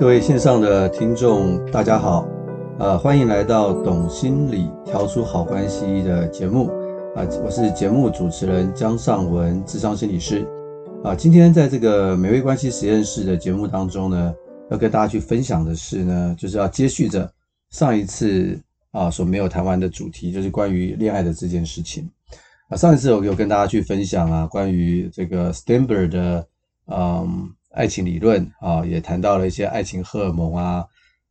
各位线上的听众，大家好，呃，欢迎来到《懂心理调出好关系》的节目，啊、我是节目主持人江尚文，智商心理师，啊、今天在这个美味关系实验室的节目当中呢，要跟大家去分享的是呢，就是要接续着上一次啊、所没有谈完的主题，就是关于恋爱的这件事情，啊、上一次我有跟大家去分享啊，关于这个 Sternberg 的，嗯。爱情理论啊，也谈到了一些爱情荷尔蒙啊，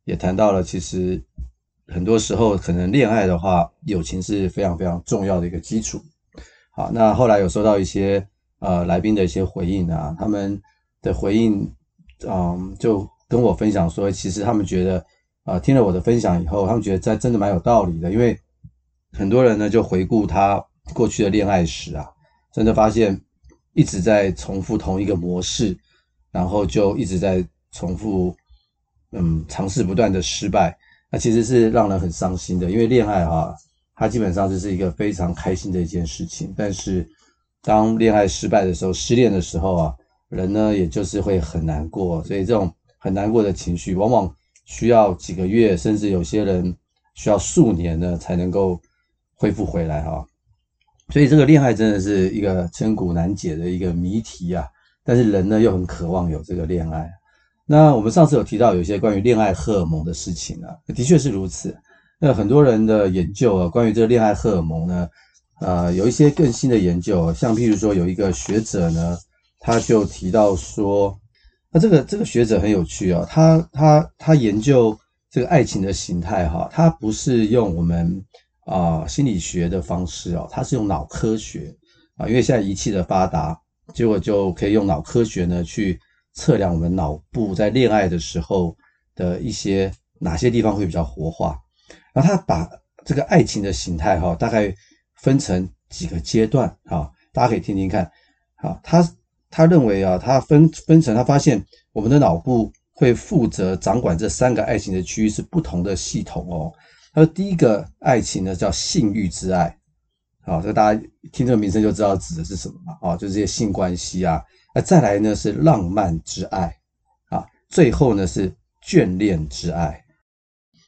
也谈到了其实很多时候可能恋爱的话，友情是非常非常重要的一个基础。好，那后来有收到一些呃来宾的一些回应啊，他们的回应嗯就跟我分享说，其实他们觉得啊、听了我的分享以后，他们觉得这真的蛮有道理的，因为很多人呢就回顾他过去的恋爱史啊，真的发现一直在重复同一个模式。然后就一直在重复，嗯，尝试不断的失败，那其实是让人很伤心的。因为恋爱哈，它基本上就是一个非常开心的一件事情。但是当恋爱失败的时候，失恋的时候啊，人呢也就是会很难过。所以这种很难过的情绪，往往需要几个月，甚至有些人需要数年呢才能够恢复回来哈。所以这个恋爱真的是一个千古难解的一个谜题啊。但是人呢又很渴望有这个恋爱。那我们上次有提到有一些关于恋爱荷尔蒙的事情啊，的确是如此。那很多人的研究啊，关于这个恋爱荷尔蒙呢，呃，有一些更新的研究，像譬如说有一个学者呢，他就提到说，那这个这个学者很有趣啊，他他他研究这个爱情的形态哈，他不是用我们啊心理学的方式哦，他是用脑科学啊，因为现在仪器的发达。结果就可以用脑科学呢去测量我们脑部在恋爱的时候的一些哪些地方会比较活化，然后他把这个爱情的形态哈，大概分成几个阶段哈，大家可以听听看。好，他他认为啊，他分分成他发现我们的脑部会负责掌管这三个爱情的区域是不同的系统哦。他说第一个爱情呢叫性欲之爱。好，这个大家听这个名称就知道指的是什么嘛？啊，就是这些性关系啊。那再来呢是浪漫之爱啊，最后呢是眷恋之爱。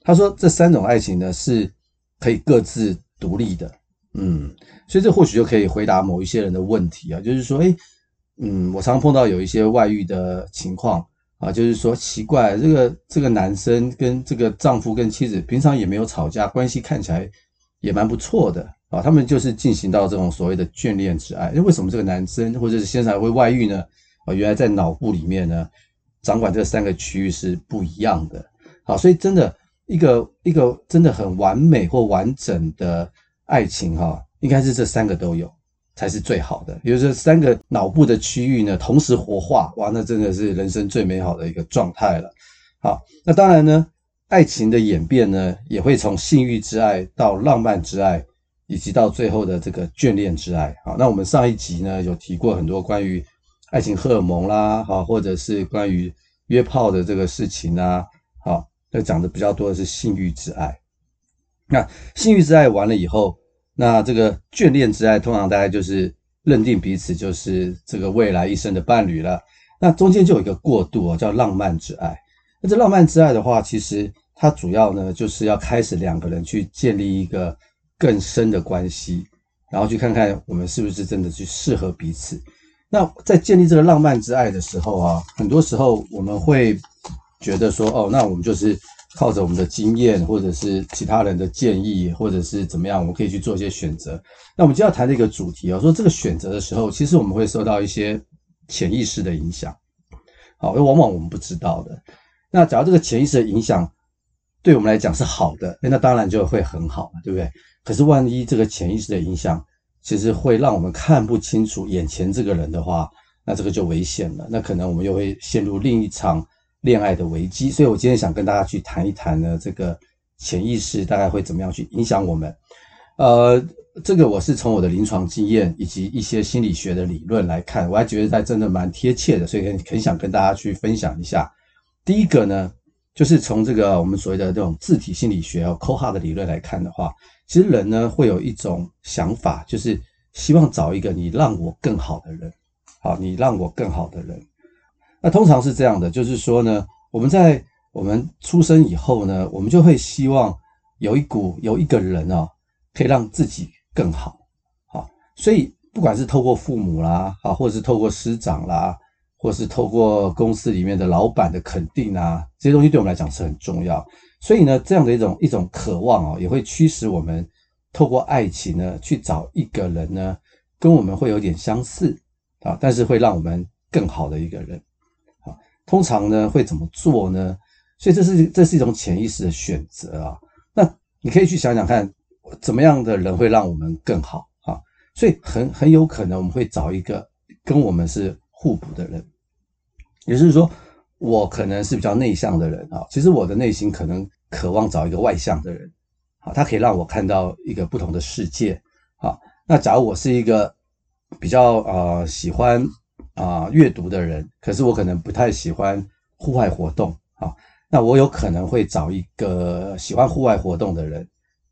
他说这三种爱情呢是可以各自独立的，嗯，所以这或许就可以回答某一些人的问题啊，就是说，诶，嗯，我常碰到有一些外遇的情况啊，就是说奇怪，这个这个男生跟这个丈夫跟妻子平常也没有吵架，关系看起来也蛮不错的。啊，他们就是进行到这种所谓的眷恋之爱。那为什么这个男生或者是先生会外遇呢？啊，原来在脑部里面呢，掌管这三个区域是不一样的。好，所以真的一个一个真的很完美或完整的爱情哈，应该是这三个都有才是最好的。比如说三个脑部的区域呢，同时活化，哇，那真的是人生最美好的一个状态了。好，那当然呢，爱情的演变呢，也会从性欲之爱到浪漫之爱。以及到最后的这个眷恋之爱，好，那我们上一集呢有提过很多关于爱情荷尔蒙啦，好，或者是关于约炮的这个事情啊，好，那讲的比较多的是性欲之爱。那性欲之爱完了以后，那这个眷恋之爱通常大概就是认定彼此就是这个未来一生的伴侣了。那中间就有一个过渡哦，叫浪漫之爱。那这浪漫之爱的话，其实它主要呢就是要开始两个人去建立一个。更深的关系，然后去看看我们是不是真的去适合彼此。那在建立这个浪漫之爱的时候啊，很多时候我们会觉得说，哦，那我们就是靠着我们的经验，或者是其他人的建议，或者是怎么样，我们可以去做一些选择。那我们就要谈这个主题啊，说这个选择的时候，其实我们会受到一些潜意识的影响，好，因为往往我们不知道的。那假如这个潜意识的影响对我们来讲是好的，那当然就会很好，对不对？可是，万一这个潜意识的影响，其实会让我们看不清楚眼前这个人的话，那这个就危险了。那可能我们又会陷入另一场恋爱的危机。所以我今天想跟大家去谈一谈呢，这个潜意识大概会怎么样去影响我们。呃，这个我是从我的临床经验以及一些心理学的理论来看，我还觉得它真的蛮贴切的，所以很很想跟大家去分享一下。第一个呢，就是从这个我们所谓的这种自体心理学和 Kohut 的理论来看的话。其实人呢会有一种想法，就是希望找一个你让我更好的人，好，你让我更好的人。那通常是这样的，就是说呢，我们在我们出生以后呢，我们就会希望有一股有一个人啊，可以让自己更好，好，所以不管是透过父母啦，啊，或者是透过师长啦，或是透过公司里面的老板的肯定啊，这些东西对我们来讲是很重要。所以呢，这样的一种一种渴望啊，也会驱使我们透过爱情呢，去找一个人呢，跟我们会有点相似啊，但是会让我们更好的一个人。啊，通常呢会怎么做呢？所以这是这是一种潜意识的选择啊。那你可以去想想看，怎么样的人会让我们更好啊？所以很很有可能我们会找一个跟我们是互补的人，也就是说，我可能是比较内向的人啊，其实我的内心可能渴望找一个外向的人，啊，他可以让我看到一个不同的世界啊。那假如我是一个比较呃喜欢啊阅读的人，可是我可能不太喜欢户外活动啊。那我有可能会找一个喜欢户外活动的人，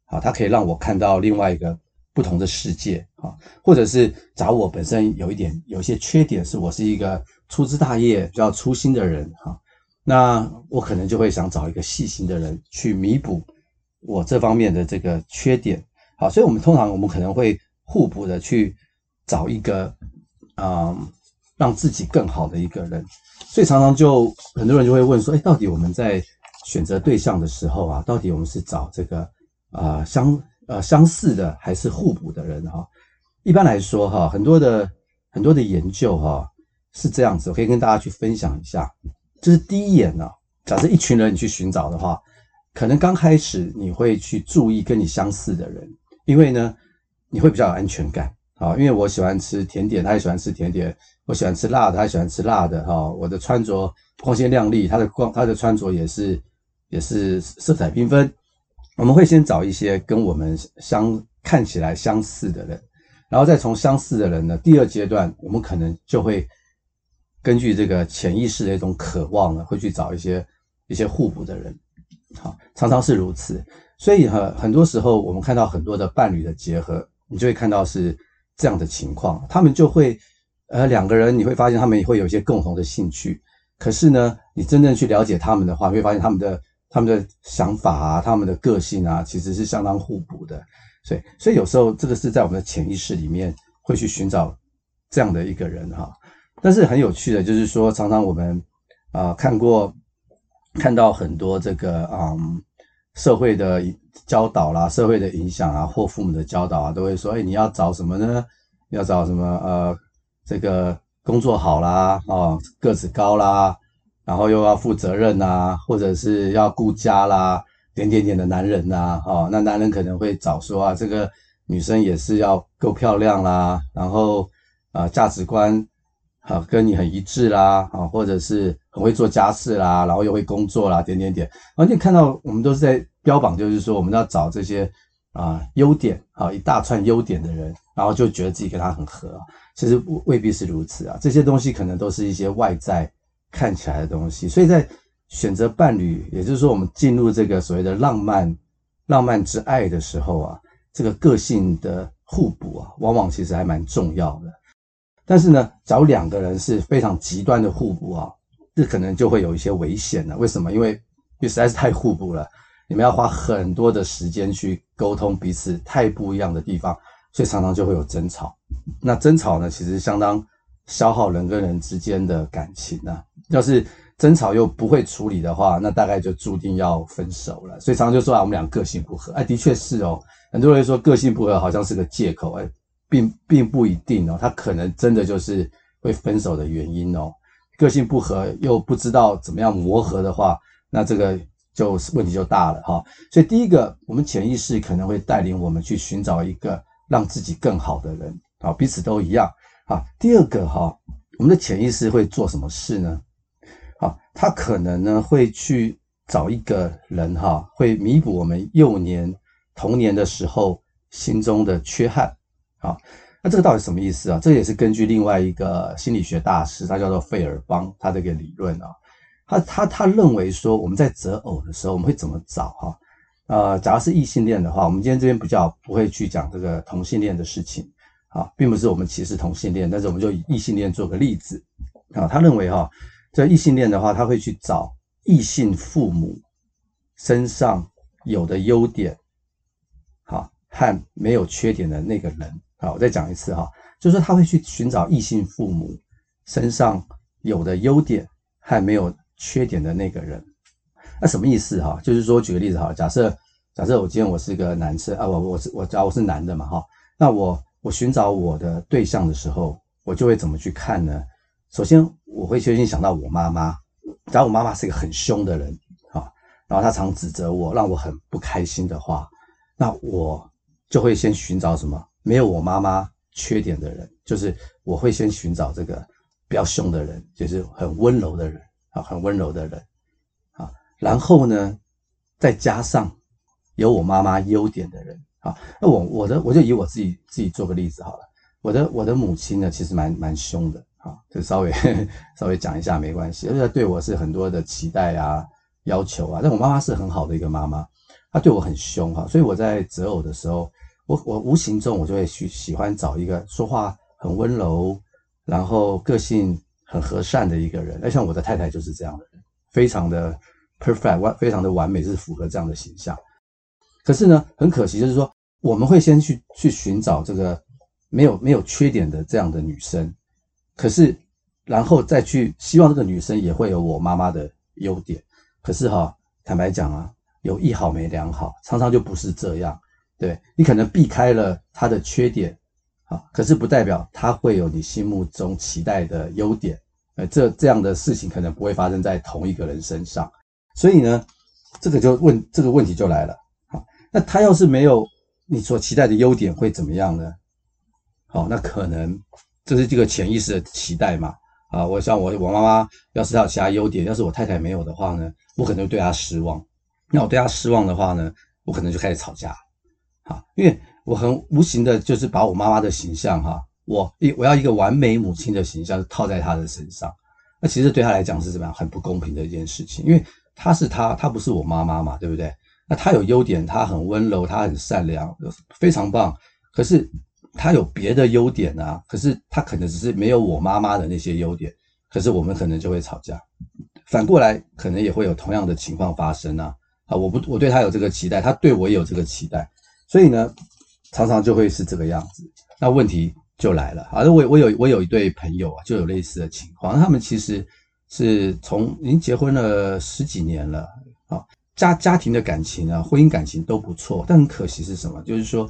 啊，他可以让我看到另外一个不同的世界，啊，或者是找我本身有一点有一些缺点，是我是一个粗枝大叶、比较粗心的人，哈，那我可能就会想找一个细心的人去弥补我这方面的这个缺点，好，所以我们通常我们可能会互补的去找一个，啊、嗯，让自己更好的一个人。所以常常就很多人就会问说，哎，到底我们在选择对象的时候啊，到底我们是找这个啊、相呃相似的还是互补的人哈？一般来说哈，很多的很多的研究哈是这样子，我可以跟大家去分享一下。就是第一眼呢，假设一群人你去寻找的话，可能刚开始你会去注意跟你相似的人，因为呢你会比较有安全感啊，因为我喜欢吃甜点，他也喜欢吃甜点。我喜欢吃辣的，他也喜欢吃辣的哈。我的穿着光鲜亮丽，他的光他的穿着也是也是色彩缤纷。我们会先找一些跟我们相看起来相似的人，然后再从相似的人呢，第二阶段我们可能就会根据这个潜意识的一种渴望呢，会去找一些一些互补的人。好，常常是如此。所以哈，很多时候我们看到很多的伴侣的结合，你就会看到是这样的情况，他们就会。呃，两个人你会发现他们也会有一些共同的兴趣，可是呢，你真正去了解他们的话，你会发现他们的他们的想法啊，他们的个性啊，其实是相当互补的。所以，所以有时候这个是在我们的潜意识里面会去寻找这样的一个人哈。但是很有趣的，就是说常常我们啊、看过看到很多这个嗯社会的教导啦、社会的影响啊，或父母的教导啊，都会说，哎，你要找什么呢？要找什么呃？这个工作好啦，哦，个子高啦，然后又要负责任呐，或者是要顾家啦，点点点的男人呐，哦，那男人可能会找说啊，这个女生也是要够漂亮啦，然后啊价值观啊跟你很一致啦，啊，或者是很会做家事啦，然后又会工作啦，点点点，完全看到我们都是在标榜，就是说我们要找这些啊优点啊一大串优点的人，然后就觉得自己跟他很合。其实未必是如此啊，这些东西可能都是一些外在看起来的东西，所以在选择伴侣，也就是说我们进入这个所谓的浪漫、浪漫之爱的时候啊，这个个性的互补啊，往往其实还蛮重要的。但是呢，找两个人是非常极端的互补啊，这可能就会有一些危险了。为什么？因为因为实在是太互补了，你们要花很多的时间去沟通彼此太不一样的地方。所以常常就会有争吵，那争吵呢，其实相当消耗人跟人之间的感情啊。要是争吵又不会处理的话，那大概就注定要分手了。所以常常就说啊，我们俩个性不合。哎，的确是哦。很多人说个性不合好像是个借口，哎，并并不一定哦。他可能真的就是会分手的原因哦。个性不合又不知道怎么样磨合的话，那这个就问题就大了哈。所以第一个，我们潜意识可能会带领我们去寻找一个。让自己更好的人啊，彼此都一样啊。第二个哈，我们的潜意识会做什么事呢？啊，他可能呢会去找一个人哈，会弥补我们幼年童年的时候心中的缺憾啊。那这个到底什么意思啊？这也是根据另外一个心理学大师，他叫做费尔邦，他这个理论啊，他他他认为说我们在择偶的时候，我们会怎么找哈？呃，假如是异性恋的话，我们今天这边比较不会去讲这个同性恋的事情，啊，并不是我们歧视同性恋，但是我们就以异性恋做个例子，啊，他认为哈，这异性恋的话，他会去找异性父母身上有的优点，好，和没有缺点的那个人，好，我再讲一次哈，就是说他会去寻找异性父母身上有的优点和没有缺点的那个人。那什么意思哈？就是说，举个例子哈，假设假设我今天我是个男生啊，我我是我假如我是男的嘛哈，那我我寻找我的对象的时候，我就会怎么去看呢？首先，我会先想到我妈妈。假如我妈妈是一个很凶的人啊，然后她常指责我，让我很不开心的话，那我就会先寻找什么？没有我妈妈缺点的人，就是我会先寻找这个比较凶的人，就是很温柔的人啊，很温柔的人啊。然后呢，再加上有我妈妈优点的人啊。那我我的我就以我自己自己做个例子好了。我的我的母亲呢，其实蛮蛮凶的。好，就稍微 稍微讲一下没关系，而且对我是很多的期待啊、要求啊。但我妈妈是很好的一个妈妈，她对我很凶哈，所以我在择偶的时候，我我无形中我就会去喜欢找一个说话很温柔，然后个性很和善的一个人。那像我的太太就是这样的人，非常的 perfect，完非常的完美，是符合这样的形象。可是呢，很可惜就是说，我们会先去去寻找这个没有没有缺点的这样的女生。可是，然后再去希望这个女生也会有我妈妈的优点。可是哈，坦白讲啊，有一好没两好，常常就不是这样。对，你可能避开了他的缺点，啊，可是不代表他会有你心目中期待的优点。呃，这这样的事情可能不会发生在同一个人身上。所以呢，这个就问这个问题就来了。好，那他要是没有你所期待的优点，会怎么样呢？好，那可能。这是这个潜意识的期待嘛？啊，我想我我妈妈要是她有其他优点，要是我太太没有的话呢，我可能就对她失望。那我对她失望的话呢，我可能就开始吵架。啊，因为我很无形的，就是把我妈妈的形象哈，我一我要一个完美母亲的形象套在她的身上。那其实对她来讲是怎么样？很不公平的一件事情，因为她是她，她不是我妈妈嘛，对不对？那她有优点，她很温柔，她很善良，非常棒。可是。他有别的优点啊，可是他可能只是没有我妈妈的那些优点，可是我们可能就会吵架。反过来，可能也会有同样的情况发生啊。啊，我不，我对他有这个期待，他对我也有这个期待，所以呢，常常就会是这个样子。那问题就来了啊，我我有我有一对朋友啊，就有类似的情况。他们其实是从已经结婚了十几年了啊，家家庭的感情啊，婚姻感情都不错，但很可惜是什么？就是说。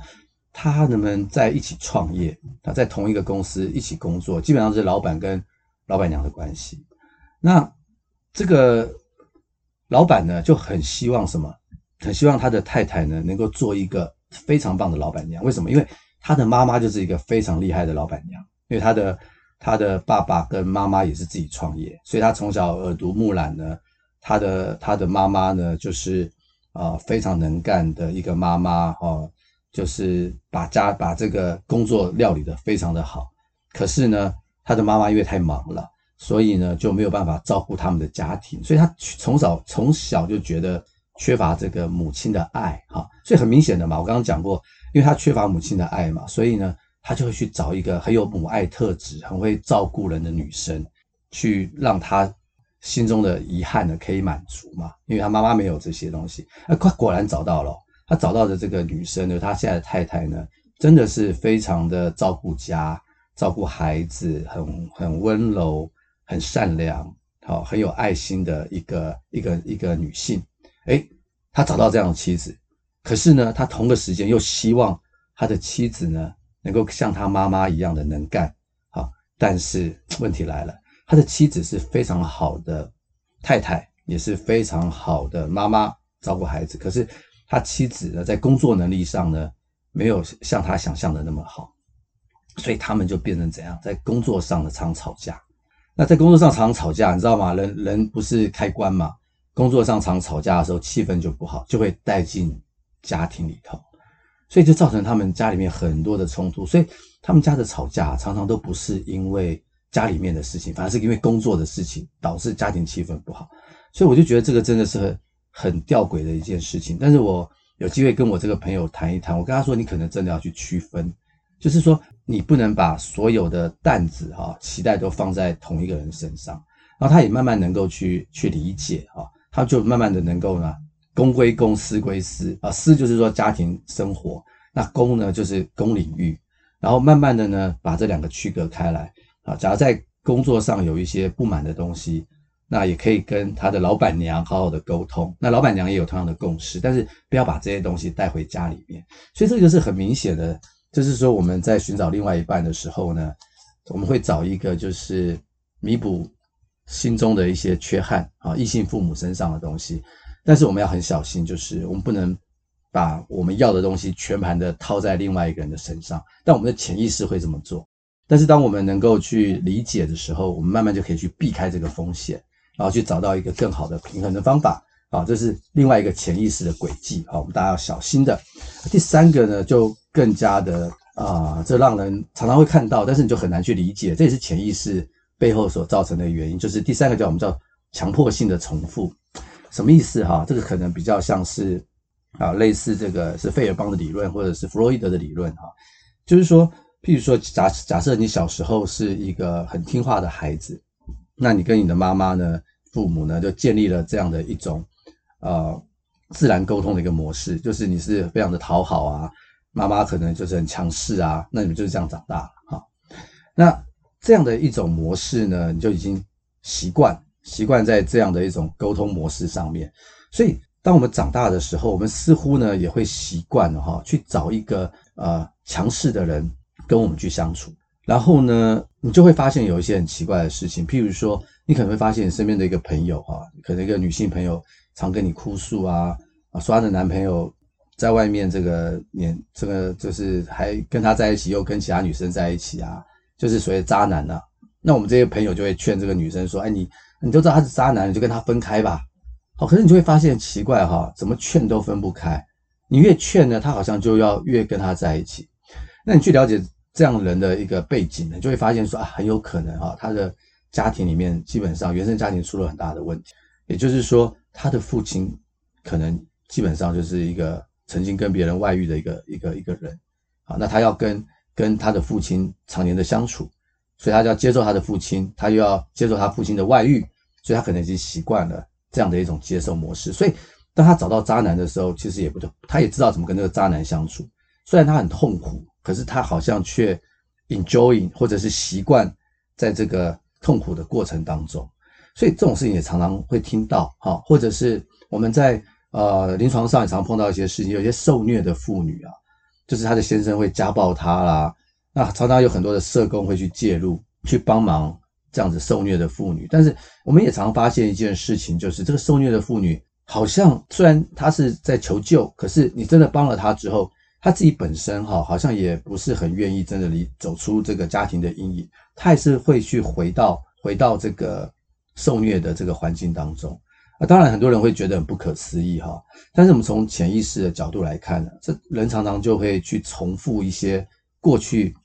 他能不能在一起创业？他在同一个公司一起工作，基本上是老板跟老板娘的关系。那这个老板呢，就很希望什么？很希望他的太太呢，能够做一个非常棒的老板娘。为什么？因为他的妈妈就是一个非常厉害的老板娘，因为他的他的爸爸跟妈妈也是自己创业，所以他从小耳濡目染呢。他的他的妈妈呢，就是啊、呃、非常能干的一个妈妈哦。就是把家把这个工作料理得非常的好，可是呢，他的妈妈因为太忙了，所以呢就没有办法照顾他们的家庭，所以他从小从小就觉得缺乏这个母亲的爱哈，所以很明显的嘛，我刚刚讲过，因为他缺乏母亲的爱嘛，所以呢，他就会去找一个很有母爱特质、很会照顾人的女生，去让他心中的遗憾呢可以满足嘛，因为他妈妈没有这些东西，啊，果果然找到了。他找到的这个女生呢，他现在的太太呢，真的是非常的照顾家、照顾孩子，很很温柔、很善良，好，很有爱心的一个一个一个女性。诶，他找到这样的妻子，可是呢，他同个时间又希望他的妻子呢，能够像他妈妈一样的能干。好，但是问题来了，他的妻子是非常好的太太，也是非常好的妈妈，照顾孩子，可是。他妻子呢，在工作能力上呢，没有像他想象的那么好，所以他们就变成怎样，在工作上呢常吵架。那在工作上常吵架，你知道吗？人人不是开关嘛，工作上常吵架的时候，气氛就不好，就会带进家庭里头，所以就造成他们家里面很多的冲突。所以他们家的吵架常常都不是因为家里面的事情，反而是因为工作的事情导致家庭气氛不好。所以我就觉得这个真的是很。很吊诡的一件事情，但是我有机会跟我这个朋友谈一谈，我跟他说，你可能真的要去区分，就是说你不能把所有的担子哈、期待都放在同一个人身上，然后他也慢慢能够去去理解哈，他就慢慢的能够呢，公归公，私归私啊，私就是说家庭生活，那公呢就是公领域，然后慢慢的呢，把这两个区隔开来啊。假如在工作上有一些不满的东西，那也可以跟他的老板娘好好的沟通，那老板娘也有同样的共识，但是不要把这些东西带回家里面。所以这个是很明显的，就是说我们在寻找另外一半的时候呢，我们会找一个就是弥补心中的一些缺憾啊，异性父母身上的东西。但是我们要很小心，就是我们不能把我们要的东西全盘的套在另外一个人的身上。但我们的潜意识会这么做。但是当我们能够去理解的时候，我们慢慢就可以去避开这个风险，然后去找到一个更好的平衡的方法。啊，这是另外一个潜意识的轨迹啊，我们大家要小心的。第三个呢，就更加的啊、这让人常常会看到，但是你就很难去理解，这也是潜意识背后所造成的原因。就是第三个叫我们叫强迫性的重复。什么意思哈？这个可能比较像是啊，类似这个是费尔邦的理论，或者是弗洛伊德的理论哈。就是说，譬如说假假设你小时候是一个很听话的孩子，那你跟你的妈妈呢、父母呢，就建立了这样的一种呃自然沟通的一个模式，就是你是非常的讨好啊，妈妈可能就是很强势啊，那你们就是这样长大了哈。那这样的一种模式呢，你就已经习惯。习惯在这样的一种沟通模式上面，所以当我们长大的时候，我们似乎呢也会习惯哈，去找一个呃强势的人跟我们去相处。然后呢，你就会发现有一些很奇怪的事情，譬如说，你可能会发现你身边的一个朋友哈，可能一个女性朋友常跟你哭诉啊，啊，说她的男朋友在外面这个年这个就是还跟她在一起，又跟其他女生在一起啊，就是所谓渣男啊。那我们这些朋友就会劝这个女生说：“哎，你。”你都知道他是渣男，你就跟他分开吧。好，可是你就会发现奇怪哈，怎么劝都分不开。你越劝呢，他好像就要越跟他在一起。那你去了解这样人的一个背景呢，就会发现说啊，很有可能哈，他的家庭里面基本上原生家庭出了很大的问题。也就是说，他的父亲可能基本上就是一个曾经跟别人外遇的一个一个一个人。好，那他要跟跟他的父亲常年的相处。所以他就要接受他的父亲，他又要接受他父亲的外遇，所以他可能已经习惯了这样的一种接受模式。所以当他找到渣男的时候，其实也不对，他也知道怎么跟这个渣男相处。虽然他很痛苦，可是他好像却 enjoying 或者是习惯在这个痛苦的过程当中。所以这种事情也常常会听到，哈，或者是我们在呃临床上也常碰到一些事情，有些受虐的妇女啊，就是她的先生会家暴她啦。那常常有很多的社工会去介入，去帮忙这样子受虐的妇女。但是我们也常发现一件事情，就是这个受虐的妇女好像虽然她是在求救，可是你真的帮了她之后，她自己本身哈好像也不是很愿意真的离走出这个家庭的阴影，她还是会去回到回到这个受虐的这个环境当中。啊，当然很多人会觉得很不可思议哈，但是我们从潜意识的角度来看呢，这人常常就会去重复一些过去。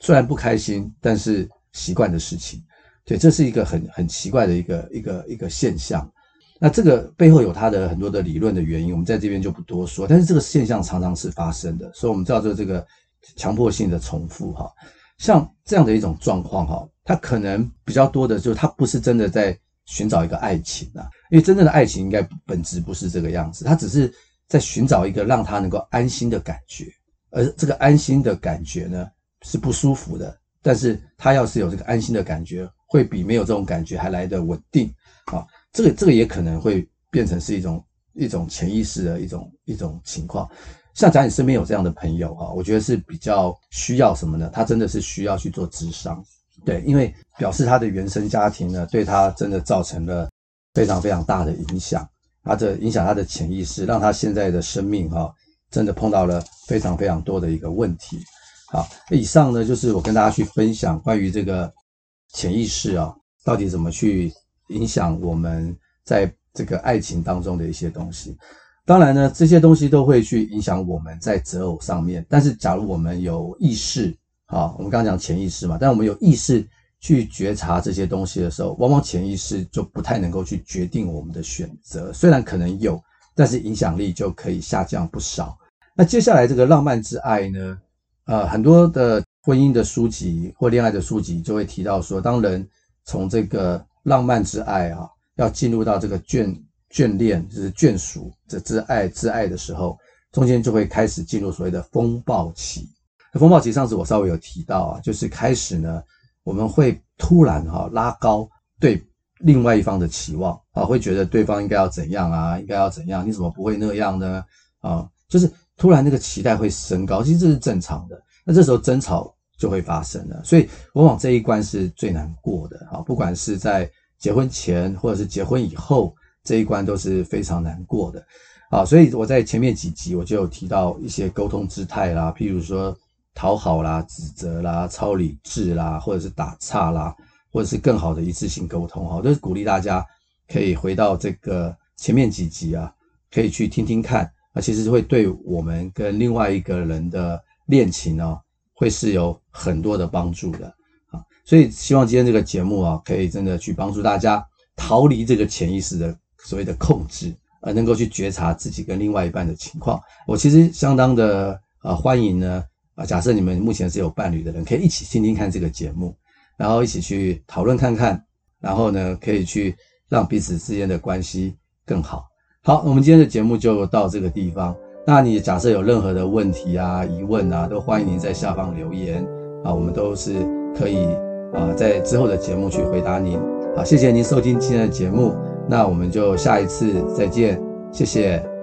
虽然不开心，但是习惯的事情，对，这是一个很很奇怪的一个一个一个现象。那这个背后有它的很多的理论的原因，我们在这边就不多说。但是这个现象常常是发生的，所以我们叫做这个强迫性的重复哈。像这样的一种状况哈，它可能比较多的就是他不是真的在寻找一个爱情啊，因为真正的爱情应该本质不是这个样子，他只是在寻找一个让他能够安心的感觉，而这个安心的感觉呢，是不舒服的，但是他要是有这个安心的感觉，会比没有这种感觉还来得稳定啊。这个这个也可能会变成是一种一种潜意识的一种一种情况。像假如你身边有这样的朋友哈，我觉得是比较需要什么呢？他真的是需要去做咨商，对，因为表示他的原生家庭呢，对他真的造成了非常非常大的影响，他的影响他的潜意识，让他现在的生命哈，真的碰到了非常非常多的一个问题。好，以上呢就是我跟大家去分享关于这个潜意识啊，到底怎么去影响我们在这个爱情当中的一些东西。当然呢，这些东西都会去影响我们在择偶上面。但是，假如我们有意识，好，我们刚刚讲潜意识嘛，但我们有意识去觉察这些东西的时候，往往潜意识就不太能够去决定我们的选择。虽然可能有，但是影响力就可以下降不少。那接下来这个浪漫之爱呢？呃，很多的婚姻的书籍或恋爱的书籍就会提到说，当人从这个浪漫之爱啊，要进入到这个眷眷恋，就是眷属这挚爱挚爱的时候，中间就会开始进入所谓的风暴期。那风暴期上次我稍微有提到啊，就是开始呢，我们会突然哈、拉高对另外一方的期望啊，会觉得对方应该要怎样啊，应该要怎样？你怎么不会那样呢？啊，就是突然那个期待会升高，其实这是正常的。那这时候争吵就会发生了，所以往往这一关是最难过的啊，不管是在结婚前或者是结婚以后，这一关都是非常难过的啊。所以我在前面几集我就有提到一些沟通姿态啦，譬如说讨好啦、指责啦、超理智啦，或者是打岔啦，或者是更好的一次性沟通啊，都是鼓励大家可以回到这个前面几集啊，可以去听听看啊，其实会对我们跟另外一个人的恋情呢，会是有很多的帮助的啊。所以希望今天这个节目啊，可以真的去帮助大家逃离这个潜意识的所谓的控制，而能够去觉察自己跟另外一半的情况。我其实相当的呃欢迎呢啊，假设你们目前是有伴侣的人，可以一起听听看这个节目，然后一起去讨论看看，然后呢可以去让彼此之间的关系更好。好，我们今天的节目就到这个地方。那你假设有任何的问题啊、疑问啊，都欢迎您在下方留言啊，我们都是可以啊在之后的节目去回答您。好，谢谢您收听今天的节目，那我们就下一次再见，谢谢。